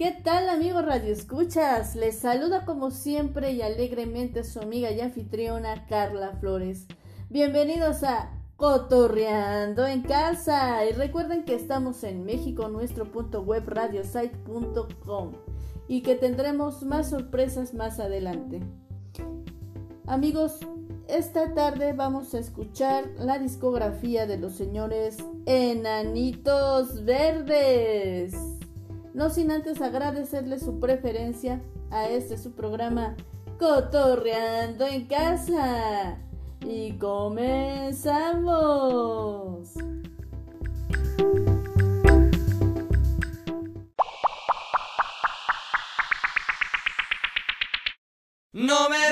¿Qué tal amigos Radio Escuchas? Les saluda como siempre y alegremente su amiga y anfitriona Carla Flores. Bienvenidos a Cotorreando en casa y recuerden que estamos en México, nuestro punto web radiosite.com y que tendremos más sorpresas más adelante. Amigos, esta tarde vamos a escuchar la discografía de los señores Enanitos Verdes. No sin antes agradecerle su preferencia a este su programa Cotorreando en casa. Y comenzamos. No me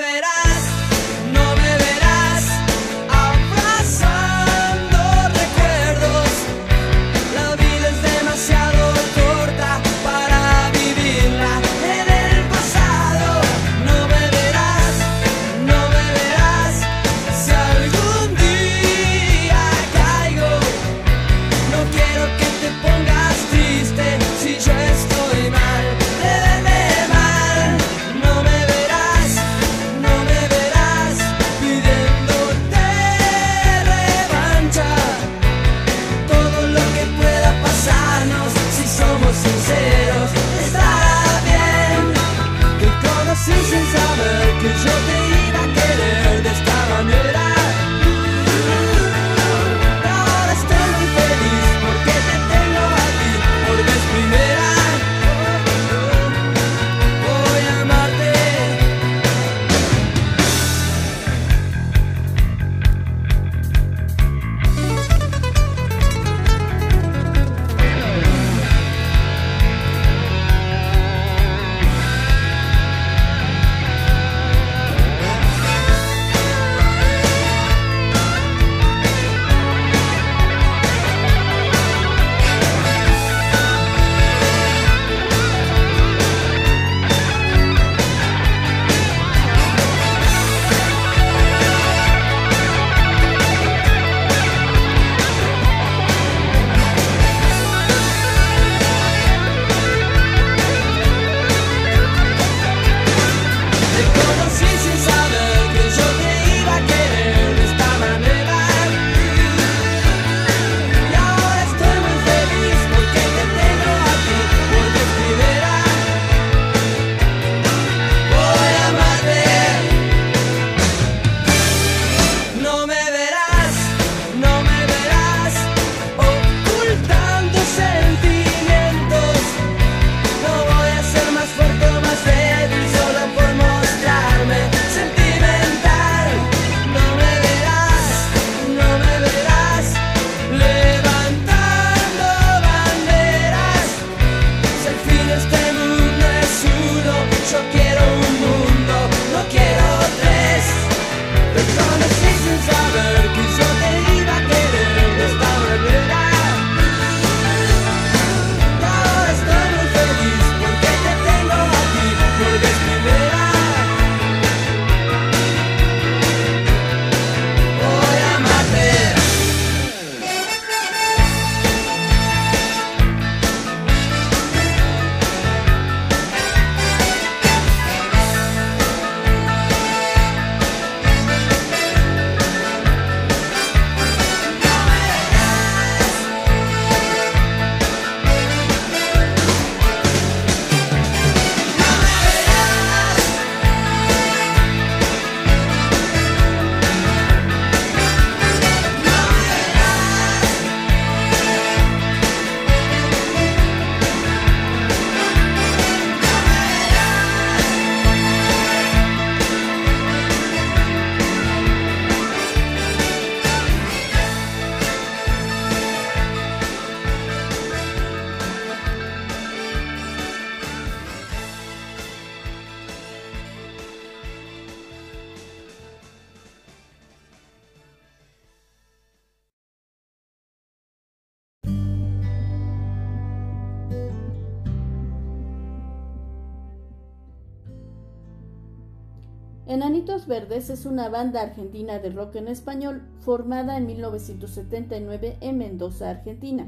es una banda argentina de rock en español formada en 1979 en Mendoza, Argentina.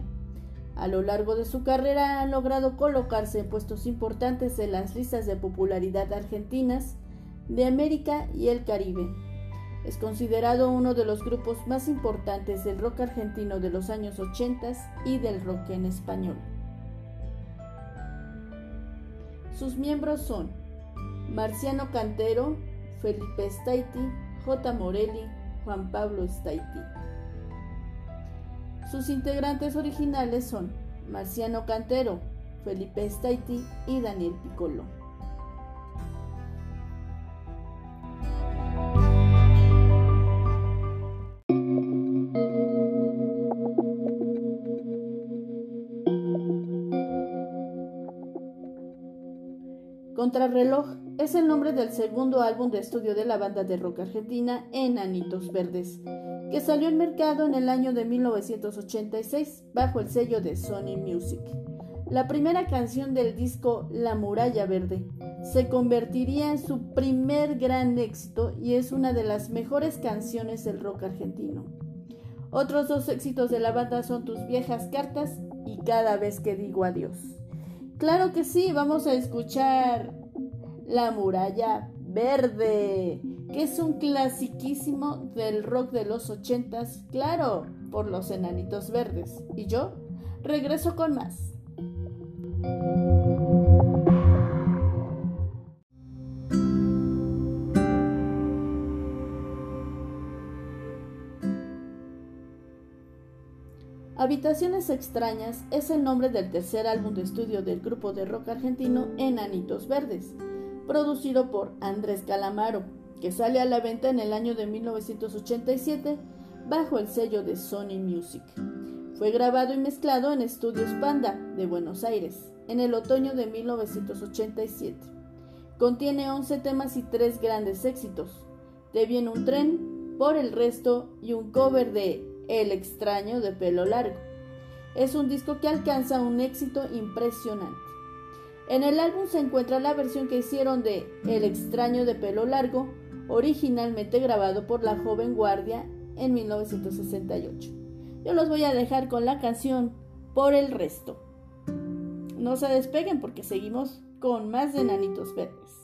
A lo largo de su carrera han logrado colocarse en puestos importantes en las listas de popularidad argentinas, de América y el Caribe. Es considerado uno de los grupos más importantes del rock argentino de los años 80 y del rock en español. Sus miembros son Marciano Cantero, Felipe Staiti, J. Morelli, Juan Pablo Staiti. Sus integrantes originales son Marciano Cantero, Felipe Staiti y Daniel Piccolo. Contrarreloj es el nombre del segundo álbum de estudio de la banda de rock argentina Enanitos Verdes, que salió al mercado en el año de 1986 bajo el sello de Sony Music. La primera canción del disco La Muralla Verde se convertiría en su primer gran éxito y es una de las mejores canciones del rock argentino. Otros dos éxitos de la banda son Tus viejas cartas y Cada vez que digo adiós. Claro que sí, vamos a escuchar La muralla verde, que es un clasiquísimo del rock de los ochentas, claro, por los enanitos verdes. Y yo regreso con más. Habitaciones extrañas es el nombre del tercer álbum de estudio del grupo de rock argentino Enanitos Verdes, producido por Andrés Calamaro, que sale a la venta en el año de 1987 bajo el sello de Sony Music. Fue grabado y mezclado en Estudios Panda de Buenos Aires en el otoño de 1987. Contiene 11 temas y 3 grandes éxitos. Te viene un tren, por el resto y un cover de el extraño de pelo largo. Es un disco que alcanza un éxito impresionante. En el álbum se encuentra la versión que hicieron de El extraño de pelo largo, originalmente grabado por la joven guardia en 1968. Yo los voy a dejar con la canción Por el resto. No se despeguen porque seguimos con más de Nanitos Verdes.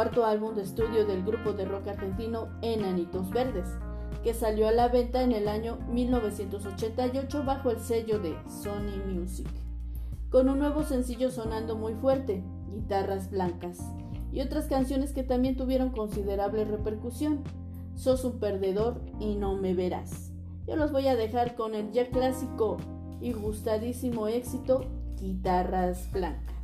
cuarto álbum de estudio del grupo de rock argentino Enanitos Verdes, que salió a la venta en el año 1988 bajo el sello de Sony Music, con un nuevo sencillo sonando muy fuerte, Guitarras Blancas, y otras canciones que también tuvieron considerable repercusión, Sos un perdedor y no me verás. Yo los voy a dejar con el ya clásico y gustadísimo éxito, Guitarras Blancas.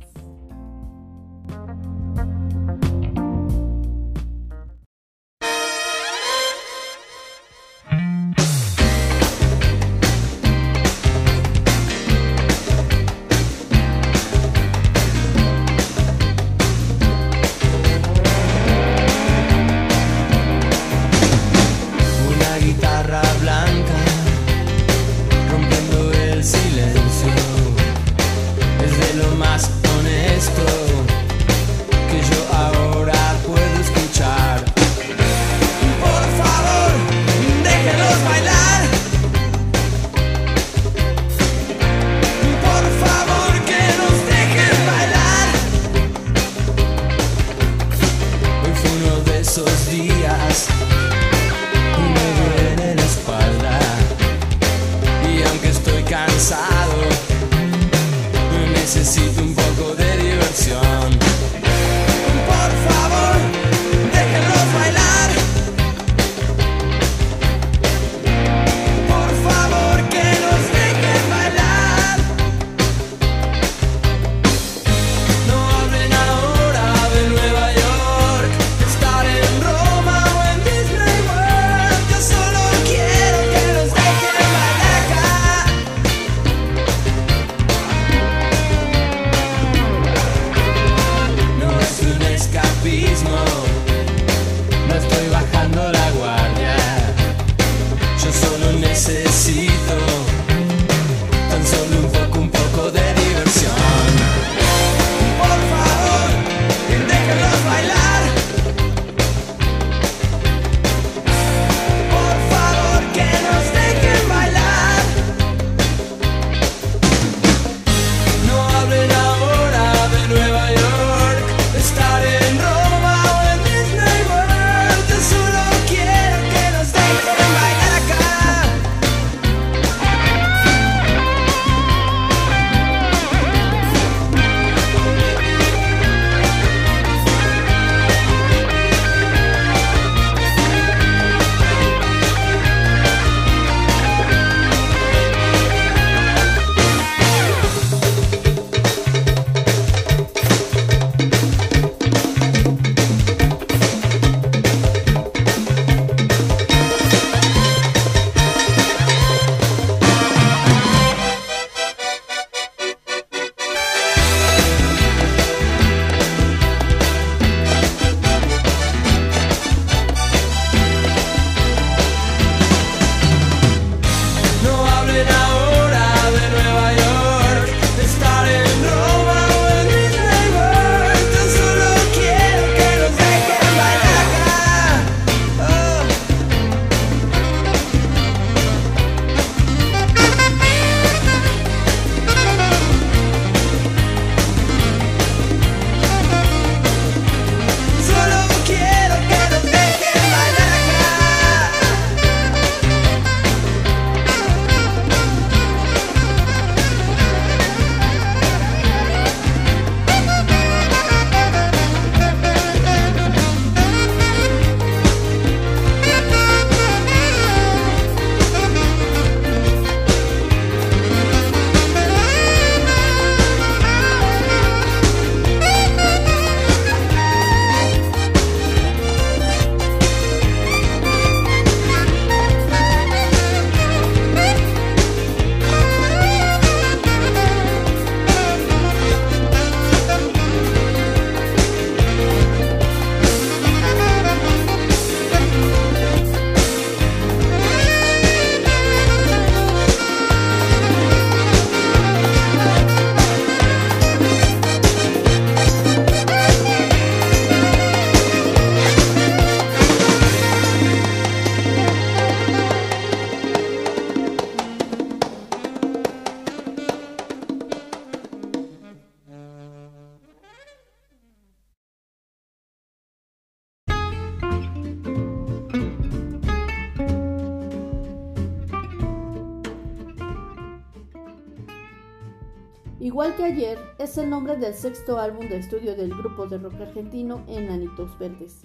El nombre del sexto álbum de estudio del grupo de rock argentino Enanitos Verdes,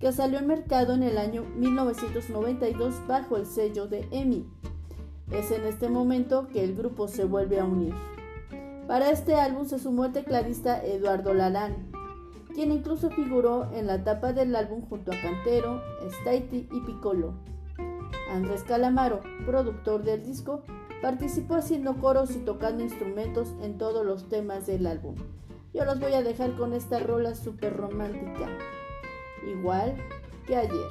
que salió al mercado en el año 1992 bajo el sello de EMI. Es en este momento que el grupo se vuelve a unir. Para este álbum se sumó el tecladista Eduardo Lalán, quien incluso figuró en la tapa del álbum junto a Cantero, Staiti y Piccolo. Andrés Calamaro, productor del disco, participó haciendo coros y tocando instrumentos en todos los temas del álbum. Yo los voy a dejar con esta rola súper romántica, igual que ayer.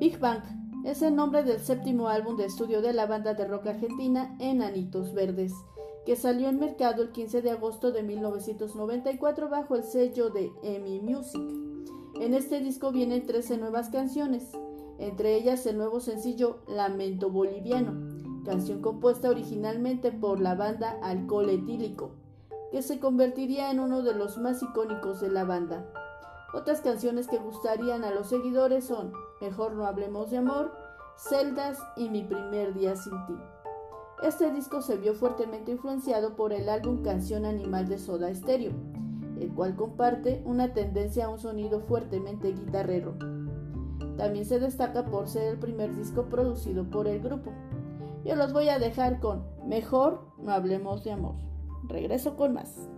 Big Bang es el nombre del séptimo álbum de estudio de la banda de rock argentina Enanitos Verdes, que salió en mercado el 15 de agosto de 1994 bajo el sello de EMI Music. En este disco vienen 13 nuevas canciones, entre ellas el nuevo sencillo Lamento Boliviano, canción compuesta originalmente por la banda Alcohol Etílico, que se convertiría en uno de los más icónicos de la banda. Otras canciones que gustarían a los seguidores son Mejor no hablemos de amor, Celdas y Mi primer día sin ti. Este disco se vio fuertemente influenciado por el álbum Canción Animal de Soda Stereo, el cual comparte una tendencia a un sonido fuertemente guitarrero. También se destaca por ser el primer disco producido por el grupo. Yo los voy a dejar con Mejor no hablemos de amor. Regreso con más.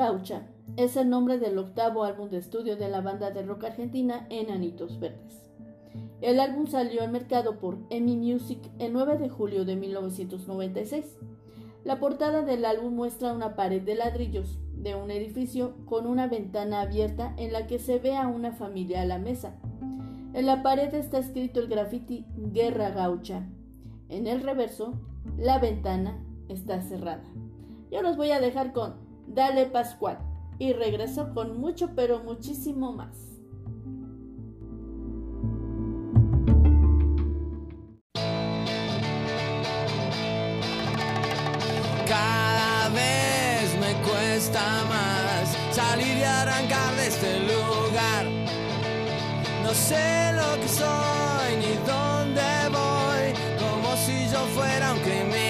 Gaucha es el nombre del octavo álbum de estudio de la banda de rock argentina Enanitos Verdes. El álbum salió al mercado por EMI Music el 9 de julio de 1996. La portada del álbum muestra una pared de ladrillos de un edificio con una ventana abierta en la que se ve a una familia a la mesa. En la pared está escrito el graffiti Guerra Gaucha. En el reverso, la ventana está cerrada. Yo los voy a dejar con Dale Pascual y regreso con mucho pero muchísimo más. Cada vez me cuesta más salir y arrancar de este lugar. No sé lo que soy ni dónde voy, como si yo fuera un criminal.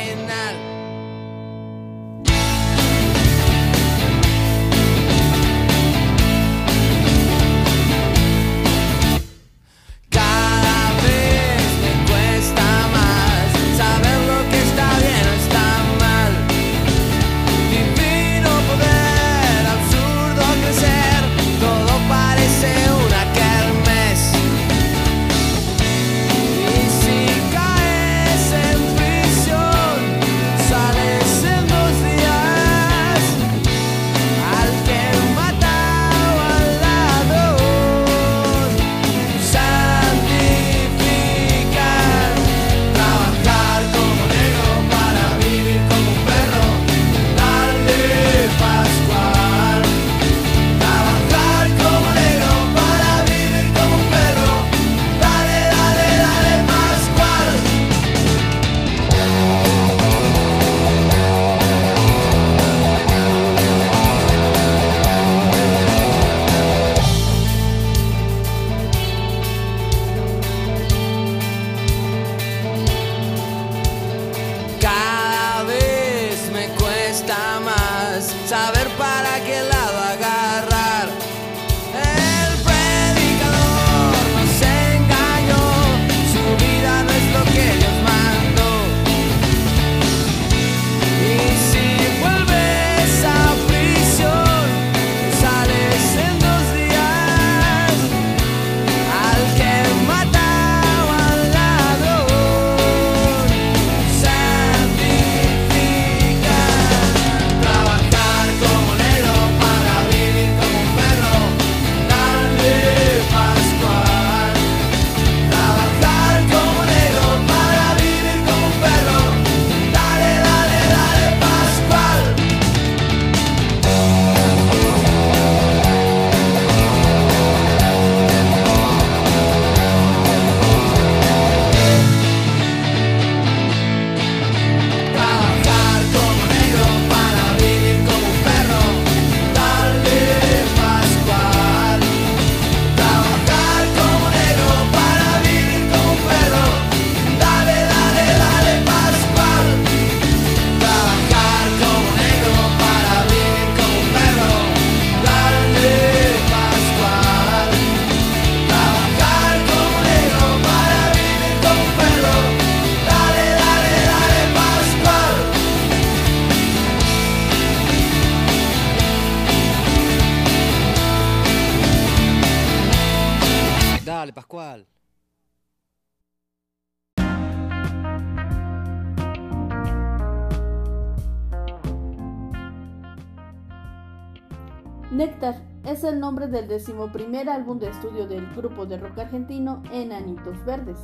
Nombre del decimoprimer álbum de estudio del grupo de rock argentino Enanitos Verdes,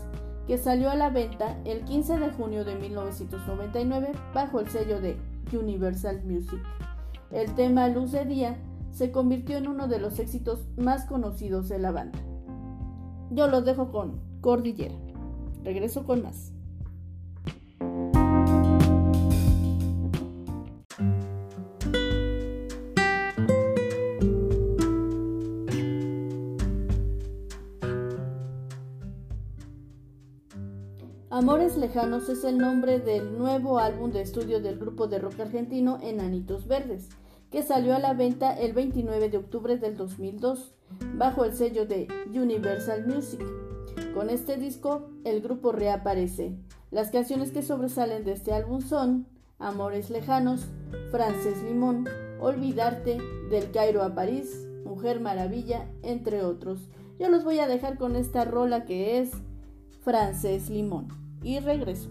que salió a la venta el 15 de junio de 1999 bajo el sello de Universal Music. El tema Luz de Día se convirtió en uno de los éxitos más conocidos de la banda. Yo los dejo con Cordillera. Regreso con más. Amores Lejanos es el nombre del nuevo álbum de estudio del grupo de rock argentino Enanitos Verdes, que salió a la venta el 29 de octubre del 2002, bajo el sello de Universal Music. Con este disco, el grupo reaparece. Las canciones que sobresalen de este álbum son Amores Lejanos, Frances Limón, Olvidarte, Del Cairo a París, Mujer Maravilla, entre otros. Yo los voy a dejar con esta rola que es Frances Limón y regreso.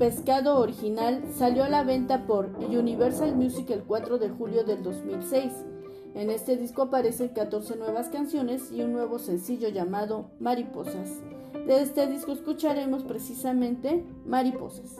Pescado original salió a la venta por Universal Music el 4 de julio del 2006. En este disco aparecen 14 nuevas canciones y un nuevo sencillo llamado Mariposas. De este disco escucharemos precisamente Mariposas.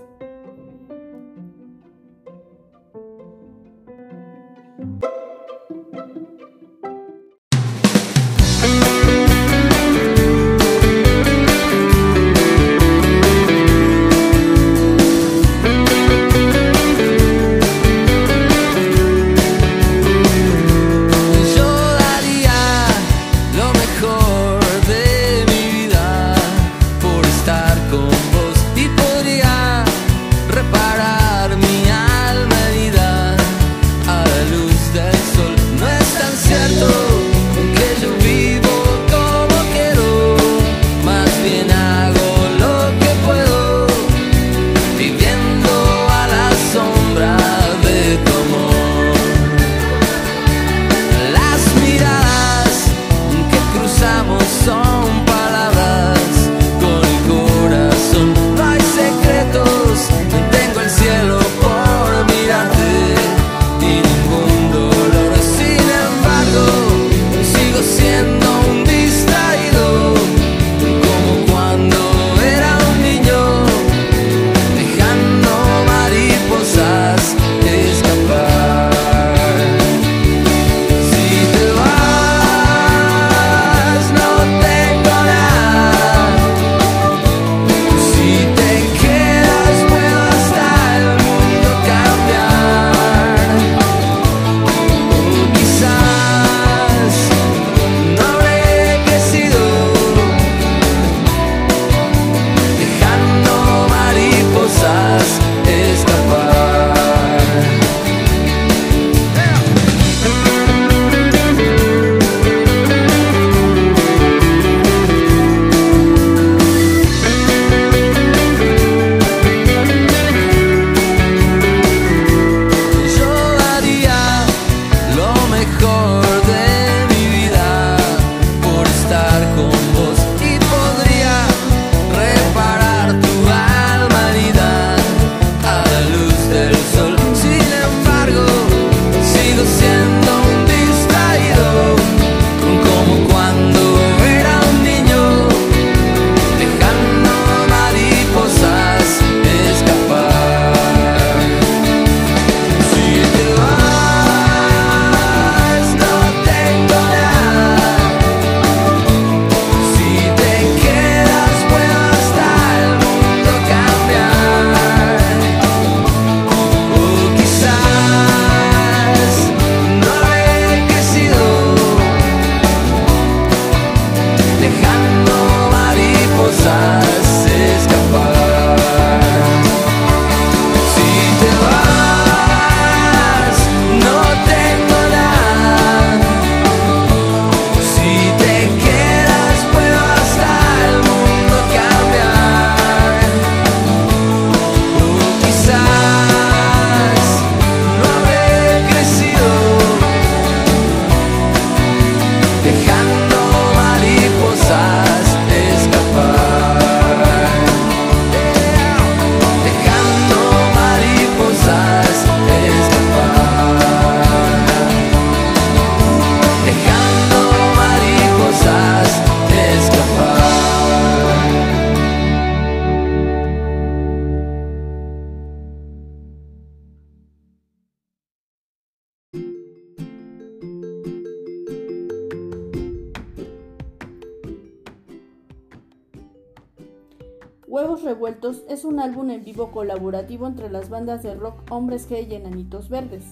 Es un álbum en vivo colaborativo entre las bandas de rock Hombres G y Enanitos Verdes.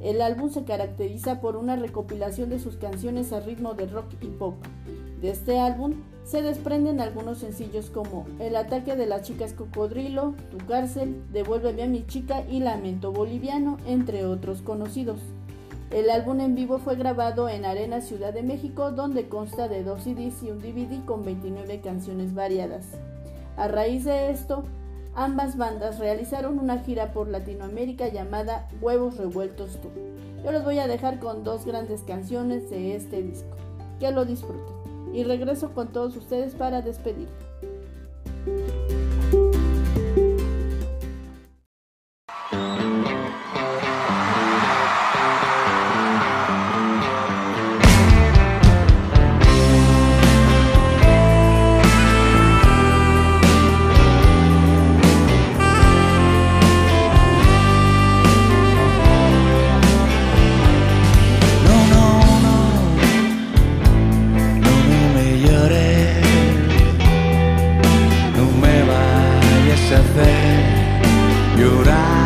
El álbum se caracteriza por una recopilación de sus canciones a ritmo de rock y pop. De este álbum se desprenden algunos sencillos como El ataque de las chicas cocodrilo, Tu cárcel, Devuélveme a mi chica y Lamento boliviano, entre otros conocidos. El álbum en vivo fue grabado en Arena Ciudad de México, donde consta de dos CDs y un DVD con 29 canciones variadas. A raíz de esto, ambas bandas realizaron una gira por Latinoamérica llamada Huevos Revueltos Tour. Yo los voy a dejar con dos grandes canciones de este disco. Que lo disfruten. Y regreso con todos ustedes para despedir. llorar.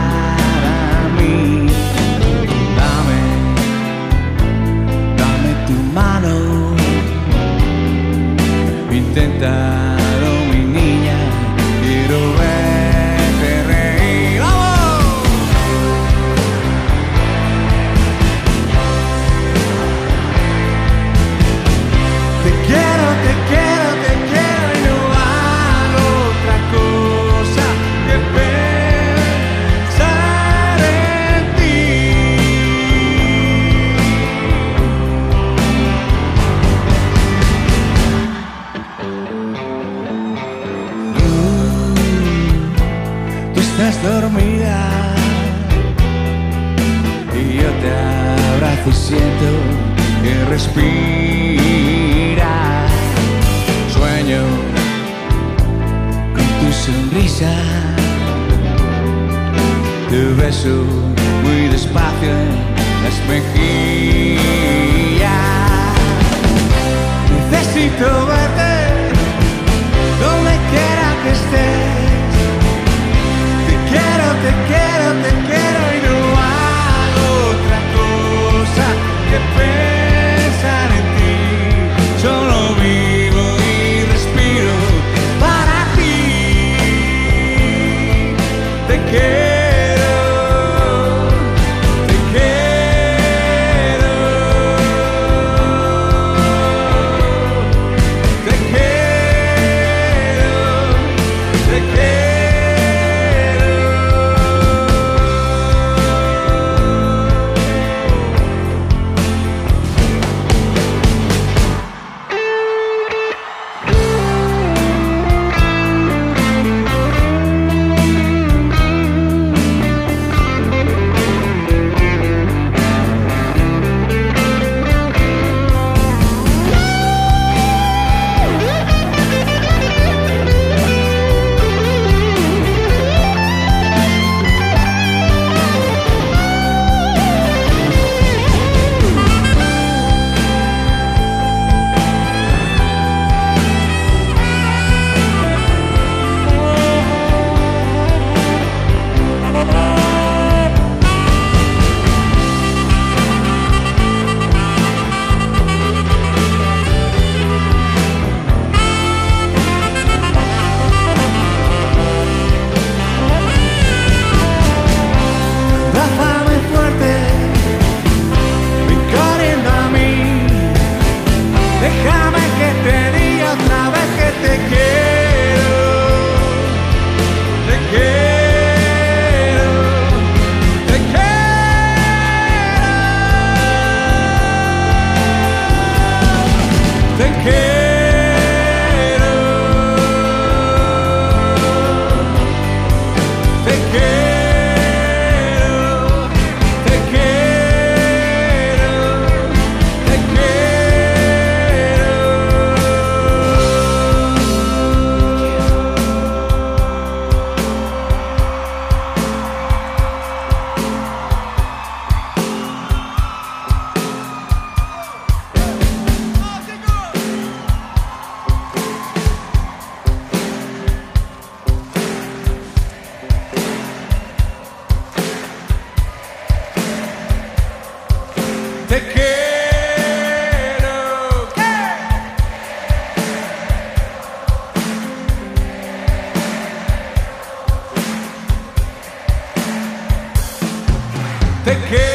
Te.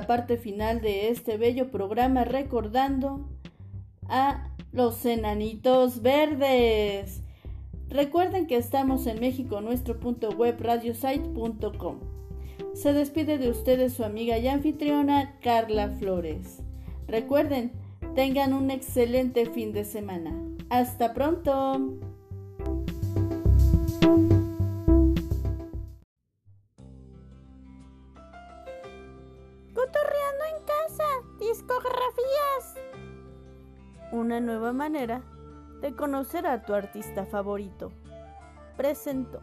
La parte final de este bello programa recordando a los enanitos verdes. Recuerden que estamos en México, nuestro punto web radiosite.com. Se despide de ustedes su amiga y anfitriona Carla Flores. Recuerden, tengan un excelente fin de semana. Hasta pronto. Cotorreando en casa, discografías. Una nueva manera de conocer a tu artista favorito. Presento.